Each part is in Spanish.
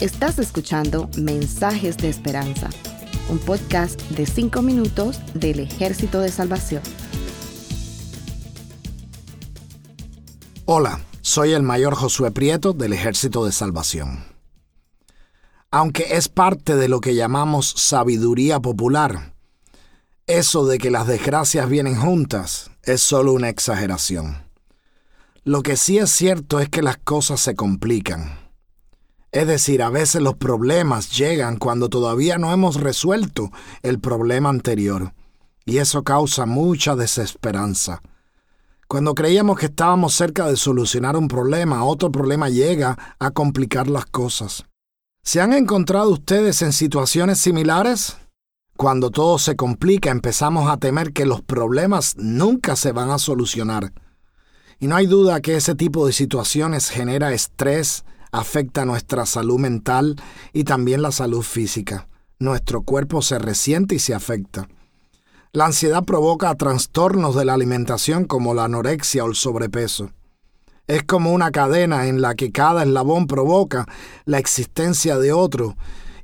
Estás escuchando Mensajes de Esperanza, un podcast de 5 minutos del Ejército de Salvación. Hola, soy el mayor Josué Prieto del Ejército de Salvación. Aunque es parte de lo que llamamos sabiduría popular, eso de que las desgracias vienen juntas es solo una exageración. Lo que sí es cierto es que las cosas se complican. Es decir, a veces los problemas llegan cuando todavía no hemos resuelto el problema anterior, y eso causa mucha desesperanza. Cuando creíamos que estábamos cerca de solucionar un problema, otro problema llega a complicar las cosas. ¿Se han encontrado ustedes en situaciones similares? Cuando todo se complica empezamos a temer que los problemas nunca se van a solucionar. Y no hay duda que ese tipo de situaciones genera estrés, afecta nuestra salud mental y también la salud física. Nuestro cuerpo se resiente y se afecta. La ansiedad provoca trastornos de la alimentación como la anorexia o el sobrepeso. Es como una cadena en la que cada eslabón provoca la existencia de otro,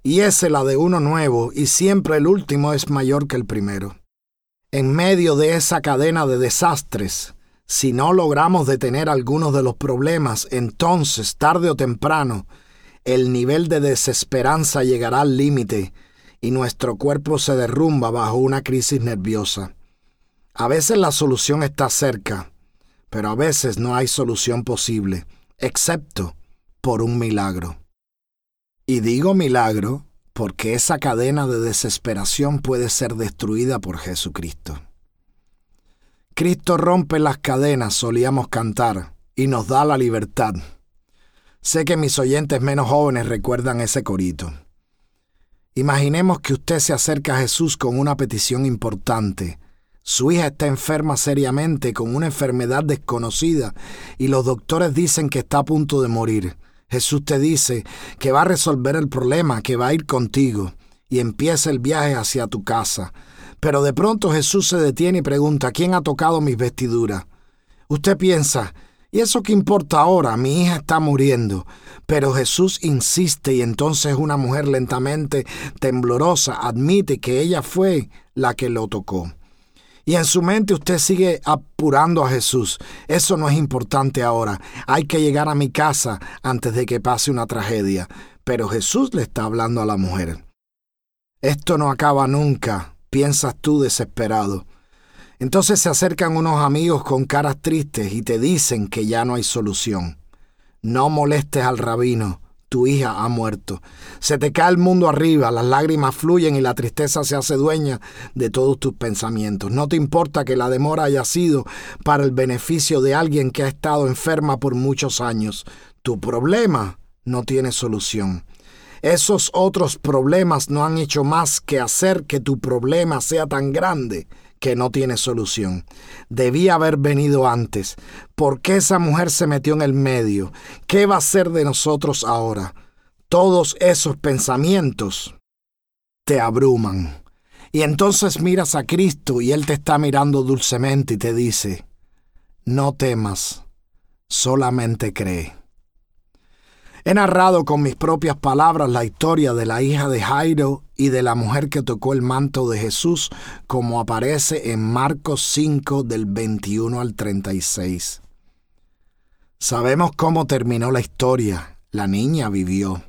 y es la de uno nuevo, y siempre el último es mayor que el primero. En medio de esa cadena de desastres, si no logramos detener algunos de los problemas, entonces, tarde o temprano, el nivel de desesperanza llegará al límite y nuestro cuerpo se derrumba bajo una crisis nerviosa. A veces la solución está cerca, pero a veces no hay solución posible, excepto por un milagro. Y digo milagro porque esa cadena de desesperación puede ser destruida por Jesucristo. Cristo rompe las cadenas, solíamos cantar, y nos da la libertad. Sé que mis oyentes menos jóvenes recuerdan ese corito. Imaginemos que usted se acerca a Jesús con una petición importante. Su hija está enferma seriamente con una enfermedad desconocida y los doctores dicen que está a punto de morir. Jesús te dice que va a resolver el problema, que va a ir contigo y empieza el viaje hacia tu casa. Pero de pronto Jesús se detiene y pregunta, ¿quién ha tocado mis vestiduras? Usted piensa, ¿Y eso qué importa ahora? Mi hija está muriendo. Pero Jesús insiste y entonces una mujer lentamente temblorosa admite que ella fue la que lo tocó. Y en su mente usted sigue apurando a Jesús. Eso no es importante ahora. Hay que llegar a mi casa antes de que pase una tragedia. Pero Jesús le está hablando a la mujer. Esto no acaba nunca, piensas tú desesperado. Entonces se acercan unos amigos con caras tristes y te dicen que ya no hay solución. No molestes al rabino, tu hija ha muerto. Se te cae el mundo arriba, las lágrimas fluyen y la tristeza se hace dueña de todos tus pensamientos. No te importa que la demora haya sido para el beneficio de alguien que ha estado enferma por muchos años. Tu problema no tiene solución. Esos otros problemas no han hecho más que hacer que tu problema sea tan grande que no tiene solución. Debía haber venido antes. ¿Por qué esa mujer se metió en el medio? ¿Qué va a ser de nosotros ahora? Todos esos pensamientos te abruman. Y entonces miras a Cristo y Él te está mirando dulcemente y te dice, no temas, solamente cree. He narrado con mis propias palabras la historia de la hija de Jairo y de la mujer que tocó el manto de Jesús, como aparece en Marcos 5 del 21 al 36. Sabemos cómo terminó la historia. La niña vivió.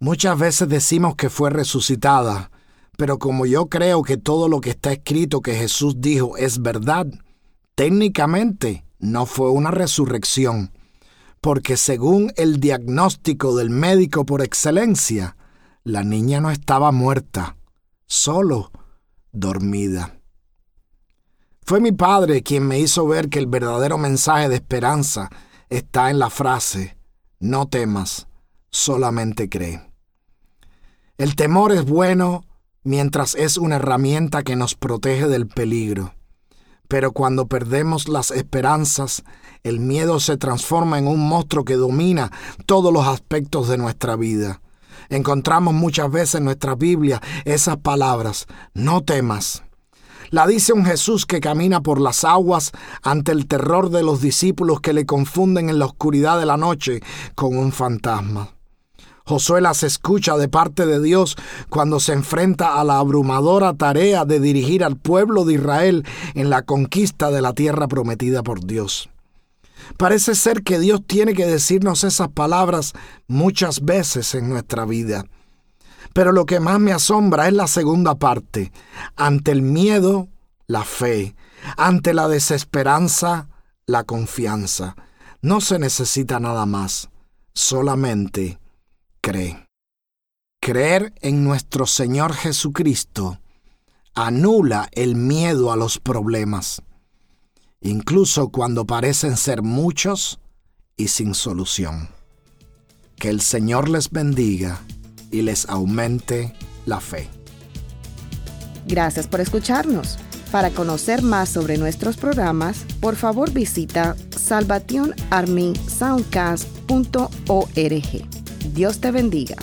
Muchas veces decimos que fue resucitada, pero como yo creo que todo lo que está escrito que Jesús dijo es verdad, técnicamente no fue una resurrección porque según el diagnóstico del médico por excelencia, la niña no estaba muerta, solo dormida. Fue mi padre quien me hizo ver que el verdadero mensaje de esperanza está en la frase, no temas, solamente cree. El temor es bueno mientras es una herramienta que nos protege del peligro. Pero cuando perdemos las esperanzas, el miedo se transforma en un monstruo que domina todos los aspectos de nuestra vida. Encontramos muchas veces en nuestra Biblia esas palabras, no temas. La dice un Jesús que camina por las aguas ante el terror de los discípulos que le confunden en la oscuridad de la noche con un fantasma. Josué las escucha de parte de Dios cuando se enfrenta a la abrumadora tarea de dirigir al pueblo de Israel en la conquista de la tierra prometida por Dios. Parece ser que Dios tiene que decirnos esas palabras muchas veces en nuestra vida. Pero lo que más me asombra es la segunda parte. Ante el miedo, la fe. Ante la desesperanza, la confianza. No se necesita nada más, solamente cree. Creer en nuestro Señor Jesucristo anula el miedo a los problemas, incluso cuando parecen ser muchos y sin solución. Que el Señor les bendiga y les aumente la fe. Gracias por escucharnos. Para conocer más sobre nuestros programas, por favor visita salvationarmysoundcast.org. Dios te bendiga.